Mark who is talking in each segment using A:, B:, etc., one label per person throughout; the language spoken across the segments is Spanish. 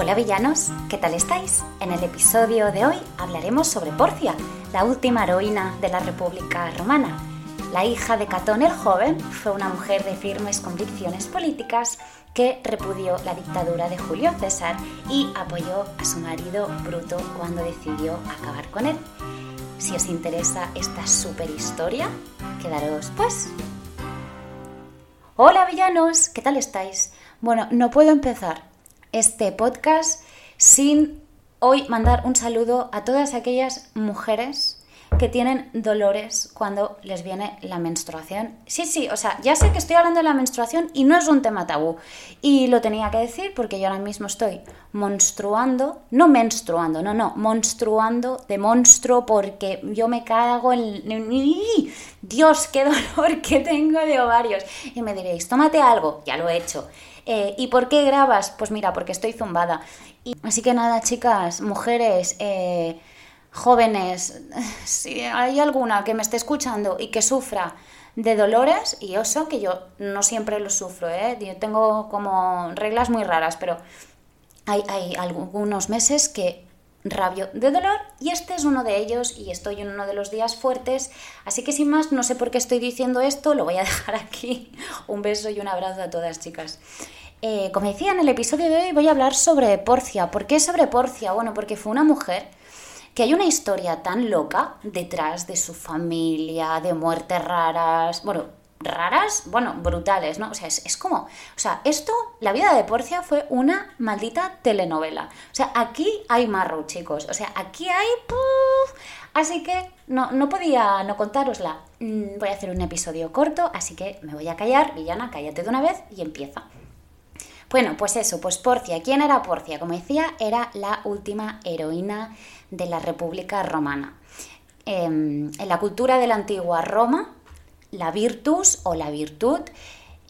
A: Hola villanos, ¿qué tal estáis? En el episodio de hoy hablaremos sobre Porcia, la última heroína de la República Romana. La hija de Catón el Joven fue una mujer de firmes convicciones políticas que repudió la dictadura de Julio César y apoyó a su marido Bruto cuando decidió acabar con él. Si os interesa esta super historia, quedaros pues. Hola villanos, ¿qué tal estáis? Bueno, no puedo empezar este podcast sin hoy mandar un saludo a todas aquellas mujeres que tienen dolores cuando les viene la menstruación. Sí, sí, o sea, ya sé que estoy hablando de la menstruación y no es un tema tabú. Y lo tenía que decir porque yo ahora mismo estoy monstruando, no menstruando, no, no, monstruando de monstruo porque yo me cago en... Dios, qué dolor que tengo de ovarios. Y me diréis, tómate algo, ya lo he hecho. Eh, ¿Y por qué grabas? Pues mira, porque estoy zumbada. Y, así que nada, chicas, mujeres, eh, jóvenes, si hay alguna que me esté escuchando y que sufra de dolores, y eso que yo no siempre lo sufro, ¿eh? yo tengo como reglas muy raras, pero hay, hay algunos meses que rabio de dolor y este es uno de ellos y estoy en uno de los días fuertes, así que sin más, no sé por qué estoy diciendo esto, lo voy a dejar aquí. Un beso y un abrazo a todas chicas. Eh, como decía en el episodio de hoy, voy a hablar sobre Porcia. ¿Por qué sobre Porcia? Bueno, porque fue una mujer que hay una historia tan loca detrás de su familia, de muertes raras, bueno, raras, bueno, brutales, ¿no? O sea, es, como, o sea, esto, la vida de Porcia fue una maldita telenovela. O sea, aquí hay marro, chicos. O sea, aquí hay... Así que no, no podía no contárosla. Mm, voy a hacer un episodio corto, así que me voy a callar. Villana, cállate de una vez y empieza. Bueno, pues eso, pues Porcia. ¿Quién era Porcia? Como decía, era la última heroína de la República Romana. Em, en la cultura de la antigua Roma, la virtus o la virtud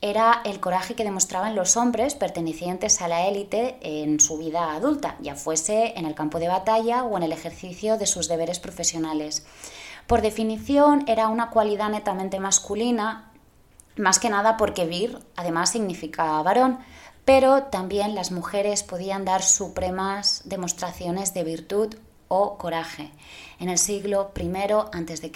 A: era el coraje que demostraban los hombres pertenecientes a la élite en su vida adulta, ya fuese en el campo de batalla o en el ejercicio de sus deberes profesionales. Por definición, era una cualidad netamente masculina, más que nada porque vir además significa varón, pero también las mujeres podían dar supremas demostraciones de virtud o coraje. En el siglo I a.C.,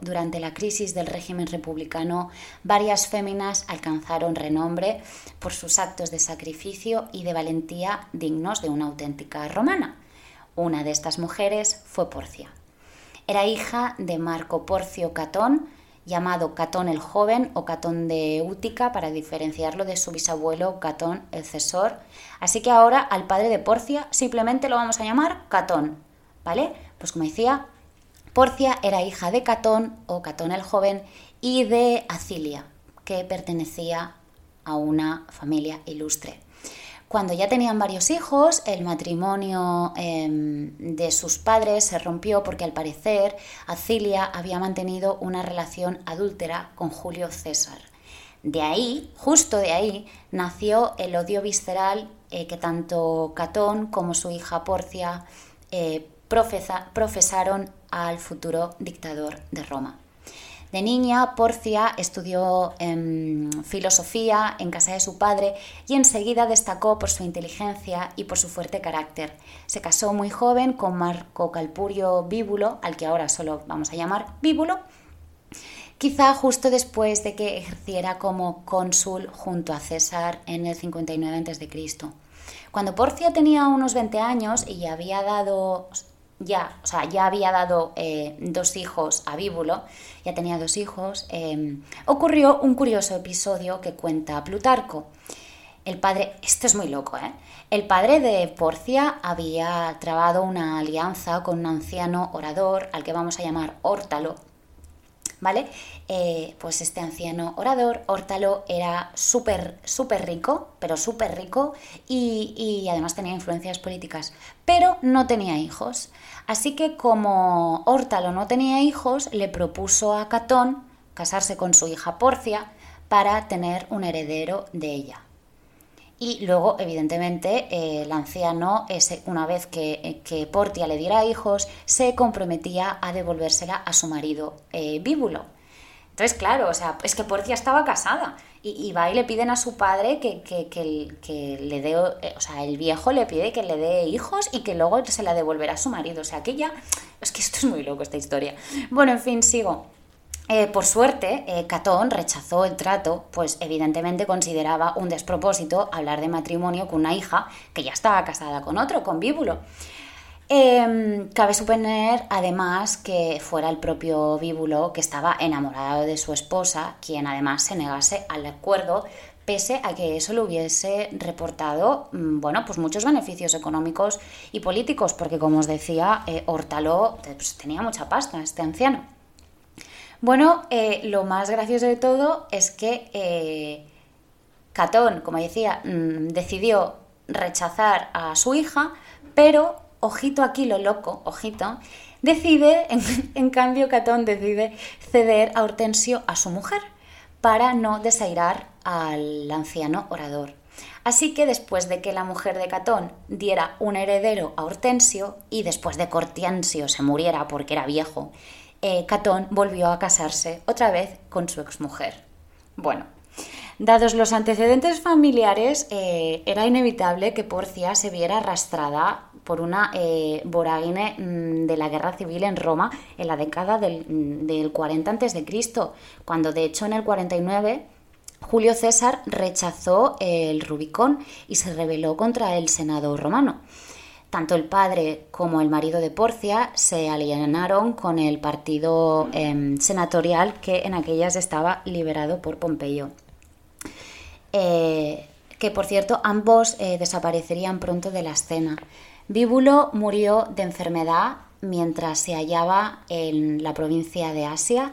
A: durante la crisis del régimen republicano, varias féminas alcanzaron renombre por sus actos de sacrificio y de valentía dignos de una auténtica romana. Una de estas mujeres fue Porcia. Era hija de Marco Porcio Catón, llamado Catón el Joven o Catón de Útica para diferenciarlo de su bisabuelo Catón el Cesor. Así que ahora al padre de Porcia simplemente lo vamos a llamar Catón, Pues como decía, Porcia era hija de Catón o Catón el Joven y de Acilia, que pertenecía a una familia ilustre. Cuando ya tenían varios hijos, el matrimonio em, de sus padres se rompió porque al parecer Acilia había mantenido una relación adúltera con Julio César. De ahí, justo de ahí, nació el odio visceral eh, que tanto Catón como su hija Porcia eh, profesaron al futuro dictador de Roma. De niña, Porcia estudió em, filosofía en casa de su padre y enseguida destacó por su inteligencia y por su fuerte carácter. Se casó muy joven con Marco Calpurio Bíbulo, al que ahora solo vamos a llamar Bíbulo, quizá justo después de que ejerciera como cónsul junto a César en el 59 a.C. Cuando Porcia tenía unos 20 años y había dado ya, o sea, ya había dado eh, dos hijos a Bíbulo, ya tenía dos hijos, em, ocurrió un curioso episodio que cuenta Plutarco. El padre, esto es muy loco, ¿eh? El padre de Porcia había trabado una alianza con un anciano orador al que vamos a llamar Órtalo, ¿vale? Eh, pues este anciano orador, Órtalo, era súper, súper rico, pero súper rico, y, y, además tenía influencias políticas, pero no tenía hijos. Así que como Órtalo no tenía hijos, le propuso a Catón casarse con su hija Porcia para tener un heredero de ella. Y luego, evidentemente, eh, el anciano, una vez que, Portia le diera hijos, se comprometía a devolvérsela a su marido eh, Bíbulo. Entonces, claro, o sea, es que Porcia estaba casada y, va y le piden a su padre que, que, que, le dé, eh, o sea, el viejo le pide que le dé hijos y que luego se la devolverá a su marido. O sea, que ya, es que esto es muy loco esta historia. Bueno, en fin, sigo. Eh, por suerte, eh, Catón rechazó el trato, pues evidentemente consideraba un despropósito hablar de matrimonio con una hija que ya estaba casada con otro, con Bíbulo. Em, cabe suponer, además, que fuera el propio Bíbulo que estaba enamorado de su esposa, quien además se negase al acuerdo, pese a que eso le hubiese reportado, mm, bueno, pues muchos beneficios económicos y políticos, porque como os decía, eh, Hortaló pues, tenía mucha pasta, este anciano. Bueno, eh, lo más gracioso de todo es que eh, Catón, como decía, mm, decidió rechazar a su hija, pero ojito aquí lo loco, ojito, decide, en, cambio Catón decide ceder a Hortensio a su mujer para no desairar al anciano orador. Así que después de que la mujer de Catón diera un heredero a Hortensio y después de que Hortensio se muriera porque era viejo, eh, Catón volvió a casarse otra vez con su exmujer. Bueno, Dados los antecedentes familiares, eh, era inevitable que Porcia se viera arrastrada por una eh, vorágine mm, de la guerra civil en Roma en la década del, mm, del 40 a.C., cuando de hecho en el 49 Julio César rechazó el Rubicón y se rebeló contra el Senado romano. Tanto el padre como el marido de Porcia se alienaron con el partido em, senatorial que en aquellas estaba liberado por Pompeyo. Eh, que por cierto ambos eh, desaparecerían pronto de la escena. Bíbulo murió de enfermedad mientras se hallaba en la provincia de Asia,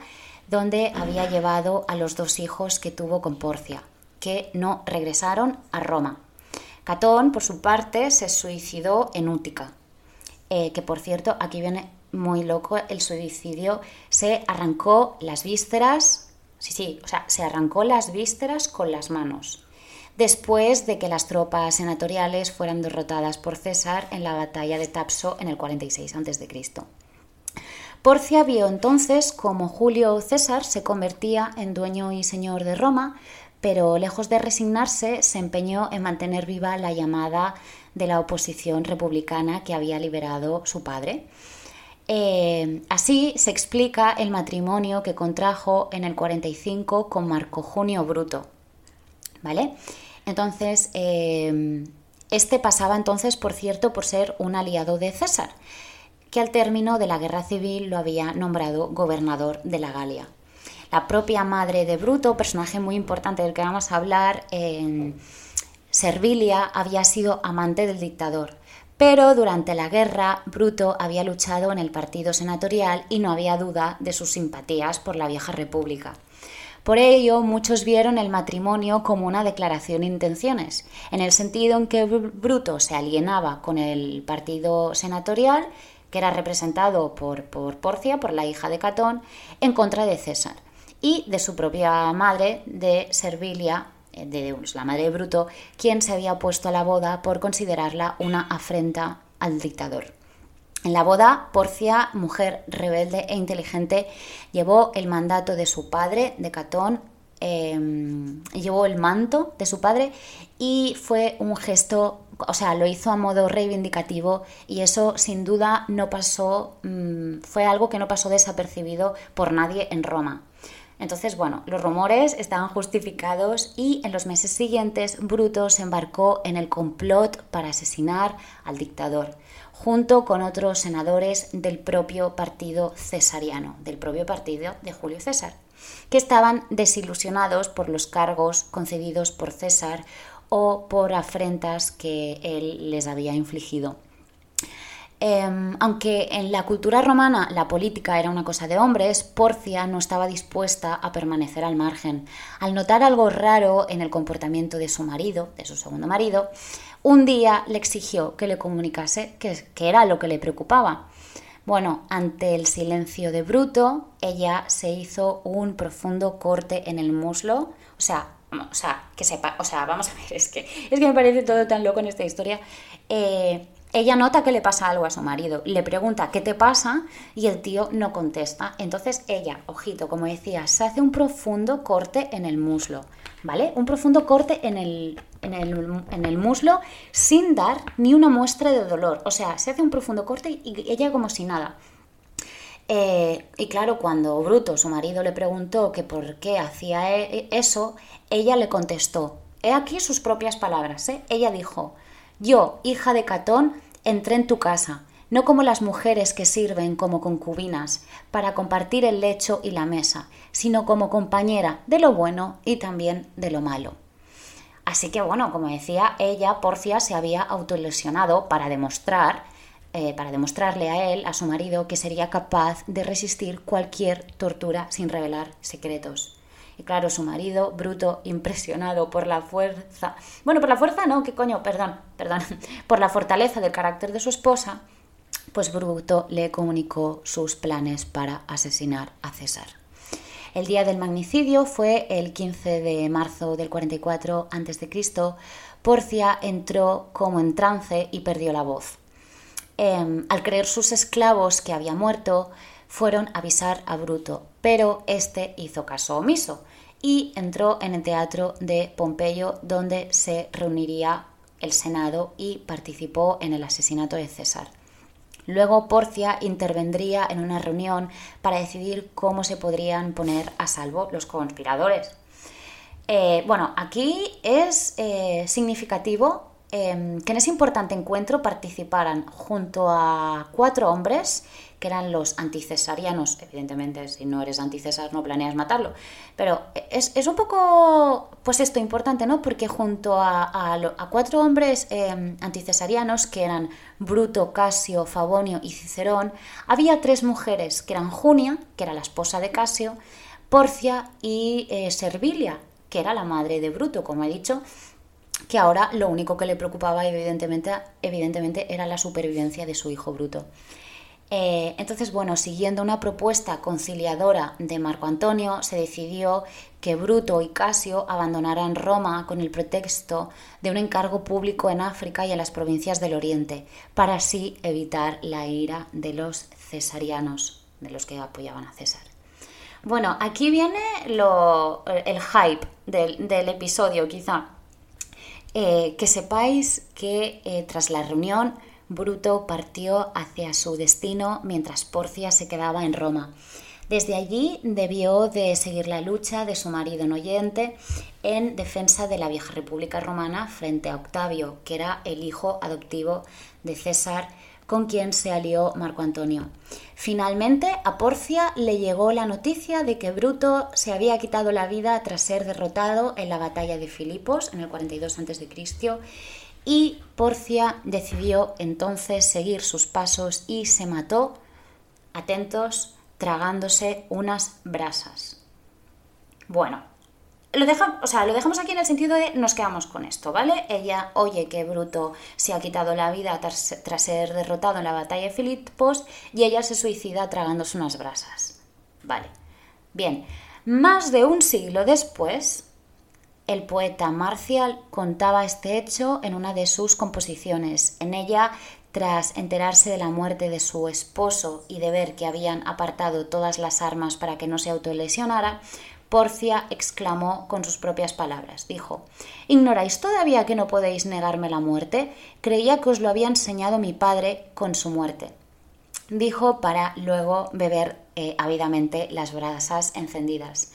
A: donde había llevado a los dos hijos que tuvo con Porcia, que no regresaron a Roma. Catón, por su parte, se suicidó en Útica, eh, que por cierto, aquí viene muy loco el suicidio, se arrancó las vísceras Sí, sí, o sea, se arrancó las vísceras con las manos, después de que las tropas senatoriales fueran derrotadas por César en la batalla de Tapso en el 46 a.C. Porcia vio entonces cómo Julio César se convertía en dueño y señor de Roma, pero lejos de resignarse se empeñó en mantener viva la llamada de la oposición republicana que había liberado su padre. Eh, así se explica el matrimonio que contrajo en el 45 con Marco Junio Bruto. ¿Vale? Entonces, eh, este pasaba entonces, por cierto, por ser un aliado de César, que al término de la guerra civil lo había nombrado gobernador de la Galia. La propia madre de Bruto, personaje muy importante del que vamos a hablar, en Servilia había sido amante del dictador pero durante la guerra, Bruto había luchado en el partido senatorial y no había duda de sus simpatías por la vieja república. Por ello, muchos vieron el matrimonio como una declaración de intenciones, en el sentido en que Bruto se alienaba con el partido senatorial, que era representado por, por Porcia, por la hija de Catón, en contra de César, y de su propia madre, de Servilia, de la madre de Bruto, quien se había opuesto a la boda por considerarla una afrenta al dictador. En la boda, Porcia, mujer rebelde e inteligente, llevó el mandato de su padre, de Catón, em, llevó el manto de su padre y fue un gesto, o sea, lo hizo a modo reivindicativo y eso sin duda no pasó, mm, fue algo que no pasó desapercibido por nadie en Roma. Entonces, bueno, los rumores estaban justificados y en los meses siguientes Bruto se embarcó en el complot para asesinar al dictador, junto con otros senadores del propio partido cesariano, del propio partido de Julio César, que estaban desilusionados por los cargos concedidos por César o por afrentas que él les había infligido. Em, aunque en la cultura romana la política era una cosa de hombres, Porcia no estaba dispuesta a permanecer al margen. Al notar algo raro en el comportamiento de su marido, de su segundo marido, un día le exigió que le comunicase qué era lo que le preocupaba. Bueno, ante el silencio de Bruto, ella se hizo un profundo corte en el muslo, o sea, o sea, que sepa, o sea, vamos a ver, es que, es que me parece todo tan loco en esta historia. Eh, ella nota que le pasa algo a su marido, le pregunta qué te pasa y el tío no contesta. Entonces ella, ojito, como decía, se hace un profundo corte en el muslo, ¿vale? Un profundo corte en el, en el, muslo sin dar ni una muestra de dolor. O sea, se hace un profundo corte y ella como si nada. Eh, y claro, cuando Bruto, su marido, le preguntó que por qué hacía e, eso, ella le contestó. He aquí sus propias palabras. ¿eh? Ella dijo, yo, hija de Catón, entré en tu casa, no como las mujeres que sirven como concubinas para compartir el lecho y la mesa, sino como compañera de lo bueno y también de lo malo. Así que bueno, como decía, ella, Porcia, se había autolesionado para demostrar, eh, para demostrarle a él, a su marido, que sería capaz de resistir cualquier tortura sin revelar secretos. Y claro, su marido, bruto, impresionado por la fuerza. Bueno, por la fuerza no, qué coño, perdón, perdón. Por la fortaleza del carácter de su esposa, pues Bruto le comunicó sus planes para asesinar a César. El día del magnicidio fue el 15 de marzo del 44 a.C. Porcia entró como en trance y perdió la voz. Em, al creer sus esclavos que había muerto, fueron a avisar a Bruto, pero este hizo caso omiso y entró en el teatro de Pompeyo donde se reuniría el Senado y participó en el asesinato de César. Luego Porcia intervendría en una reunión para decidir cómo se podrían poner a salvo los conspiradores. Eh, bueno, aquí es eh, significativo Em, que en ese importante encuentro participaran junto a cuatro hombres que eran los anticesarianos. Evidentemente, si no eres anticesar no planeas matarlo. Pero es, un poco, pues esto, importante, ¿no? Porque junto a, cuatro hombres eh, anticesarianos, que eran Bruto, Casio, Favonio y Cicerón, había tres mujeres, que eran Junia, que era la esposa de Casio, Porcia y eh, Servilia, que era la madre de Bruto, como he dicho, que ahora lo único que le preocupaba evidentemente, evidentemente era la supervivencia de su hijo bruto. Eh, entonces, bueno, siguiendo una propuesta conciliadora de Marco Antonio, se decidió que Bruto y Casio abandonaran Roma con el pretexto de un encargo público en África y en las provincias del Oriente, para así evitar la ira de los cesarianos, de los que apoyaban a César. Bueno, aquí viene lo, el hype del, del episodio, quizá. Eh, que sepáis que eh, tras la reunión Bruto partió hacia su destino mientras Porcia se quedaba en Roma. Desde allí debió de seguir la lucha de su marido en Oyente en defensa de la vieja República Romana frente a Octavio, que era el hijo adoptivo de César con quien se alió Marco Antonio. Finalmente, a Porcia le llegó la noticia de que Bruto se había quitado la vida tras ser derrotado en la batalla de Filipos en el 42 a.C. y Porcia decidió entonces seguir sus pasos y se mató, atentos, tragándose unas brasas. Bueno, lo, o sea, lo dejamos aquí en el sentido de nos quedamos con esto, ¿vale? Ella oye que Bruto se ha quitado la vida tras, ser derrotado en la batalla de Filipos y ella se suicida tragándose unas brasas. Vale. Bien, más de un siglo después, el poeta Marcial contaba este hecho en una de sus composiciones. En ella, tras enterarse de la muerte de su esposo y de ver que habían apartado todas las armas para que no se autolesionara, Porcia exclamó con sus propias palabras. Dijo, ¿Ignoráis todavía que no podéis negarme la muerte? Creía que os lo había enseñado mi padre con su muerte. Dijo para luego beber eh, ávidamente las brasas encendidas.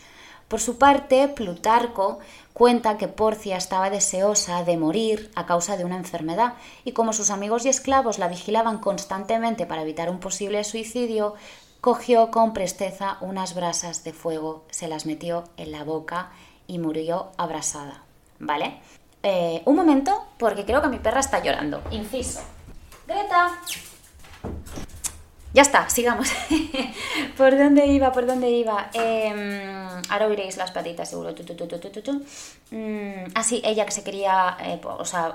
A: Por su parte, Plutarco cuenta que Porcia estaba deseosa de morir a causa de una enfermedad y como sus amigos y esclavos la vigilaban constantemente para evitar un posible suicidio, cogió con presteza unas brasas de fuego, se las metió en la boca y murió abrasada. ¿Vale? Eh, un momento, porque creo que mi perra está llorando. Inciso. Greta. Ya está, sigamos. ¿Por dónde iba? ¿Por dónde iba? Eh, ahora oiréis las patitas, seguro. Tu, mm, ah, sí, ella que se quería. Eh, o sea,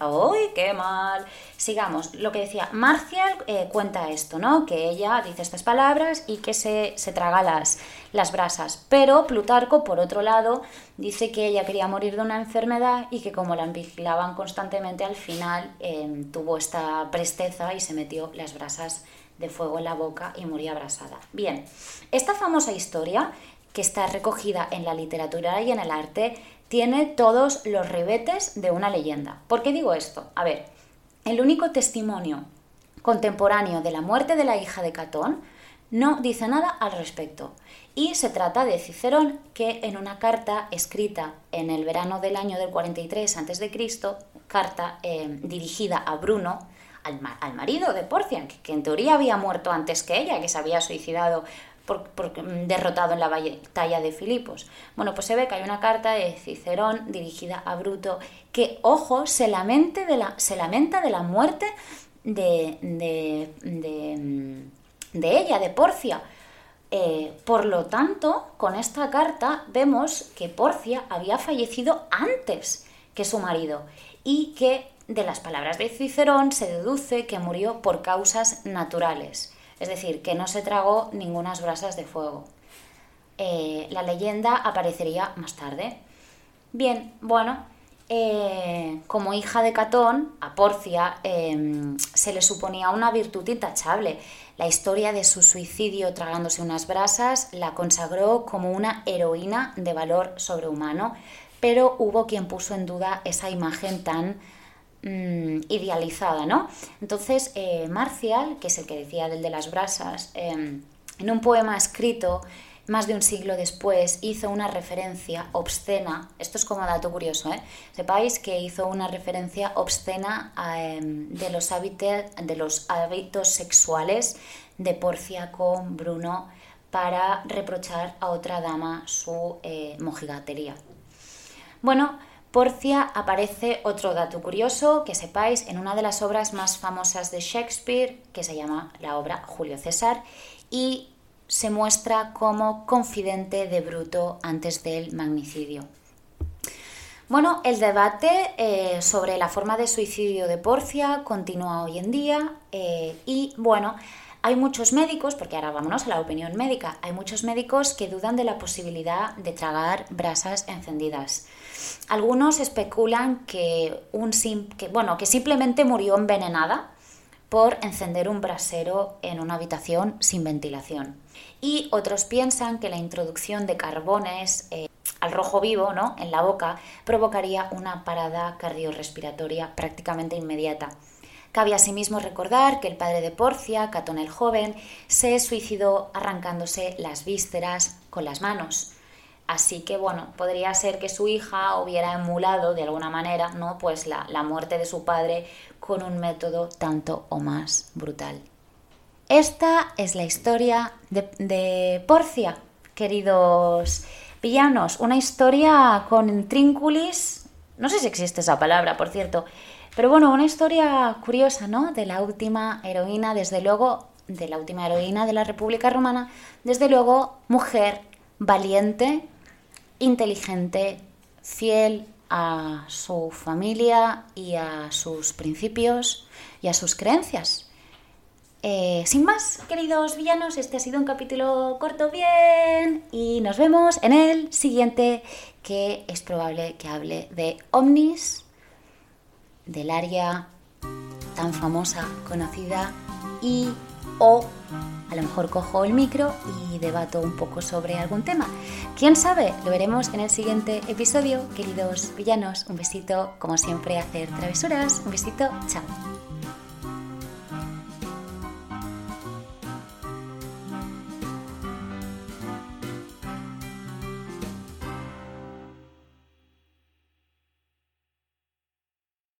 A: ¡uy, qué mal! Sigamos. Lo que decía, Marcial eh, cuenta esto, ¿no? Que ella dice estas palabras y que se, se traga las, las brasas. Pero Plutarco, por otro lado, dice que ella quería morir de una enfermedad y que como la vigilaban constantemente, al final em, tuvo esta presteza y se metió las brasas de fuego en la boca y murió abrasada. Bien, esta famosa historia que está recogida en la literatura y en el arte tiene todos los ribetes de una leyenda. ¿Por qué digo esto? A ver, el único testimonio contemporáneo de la muerte de la hija de Catón no dice nada al respecto. Y se trata de Cicerón, que en una carta escrita en el verano del año del 43 a.C., carta eh, dirigida a Bruno, al, marido de Porcia, que, en teoría había muerto antes que ella, que se había suicidado mm, derrotado en la batalla de Filipos. Bueno, pues se ve que hay una carta de Cicerón dirigida a Bruto que, ojo, se, lamenta de la muerte de, de, de, mm, ella, de Porcia. Eh, por lo tanto, con esta carta vemos que Porcia había fallecido antes que su marido y que de las palabras de Cicerón se deduce que murió por causas naturales es decir, que no se tragó ningunas brasas de fuego. Eh, la leyenda aparecería más tarde. Bien, bueno, eh, como hija de Catón, a Porcia em, se le suponía una virtud intachable. La historia de su suicidio tragándose unas brasas la consagró como una heroína de valor sobrehumano, pero hubo quien puso en duda esa imagen tan Mm, idealizada, ¿no? Entonces, eh, Marcial, que es el que decía del de las brasas, em, en un poema escrito más de un siglo después, hizo una referencia obscena, esto es como dato curioso, ¿eh? sepáis que hizo una referencia obscena em, de, los de los hábitos sexuales de Porcia con Bruno para reprochar a otra dama su eh, mojigatería. Bueno, Porcia aparece otro dato curioso que sepáis en una de las obras más famosas de Shakespeare, que se llama la obra Julio César, y se muestra como confidente de Bruto antes del magnicidio. Bueno, el debate eh, sobre la forma de suicidio de Porcia continúa hoy en día eh, y bueno, hay muchos médicos, porque ahora vámonos a la opinión médica, hay muchos médicos que dudan de la posibilidad de tragar brasas encendidas. Algunos especulan que, bueno, que simplemente murió envenenada por encender un brasero en una habitación sin ventilación. Y otros piensan que la introducción de carbones eh, al rojo vivo ¿no? en la boca provocaría una parada cardiorrespiratoria prácticamente inmediata. Cabe asimismo recordar que el padre de Porcia, Catón el joven, se suicidó arrancándose las vísceras con las manos. Así que bueno, podría ser que su hija hubiera emulado de alguna manera ¿no? pues la, muerte de su padre con un método tanto o más brutal. Esta es la historia de, de Porcia, queridos villanos. Una historia con trínculis. No sé si existe esa palabra, por cierto. Pero bueno, una historia curiosa, ¿no? De la última heroína, desde luego, de la última heroína de la República Romana, desde luego, mujer valiente, inteligente, fiel a su familia y a sus principios y a sus creencias. Eh, sin más, queridos villanos, este ha sido un capítulo corto bien y nos vemos en el siguiente que es probable que hable de ovnis, del área tan famosa, conocida y o a lo mejor cojo el micro y debato un poco sobre algún tema. ¿Quién sabe? Lo veremos en el siguiente episodio, queridos villanos. Un besito, como siempre, hacer travesuras. Un besito, chao.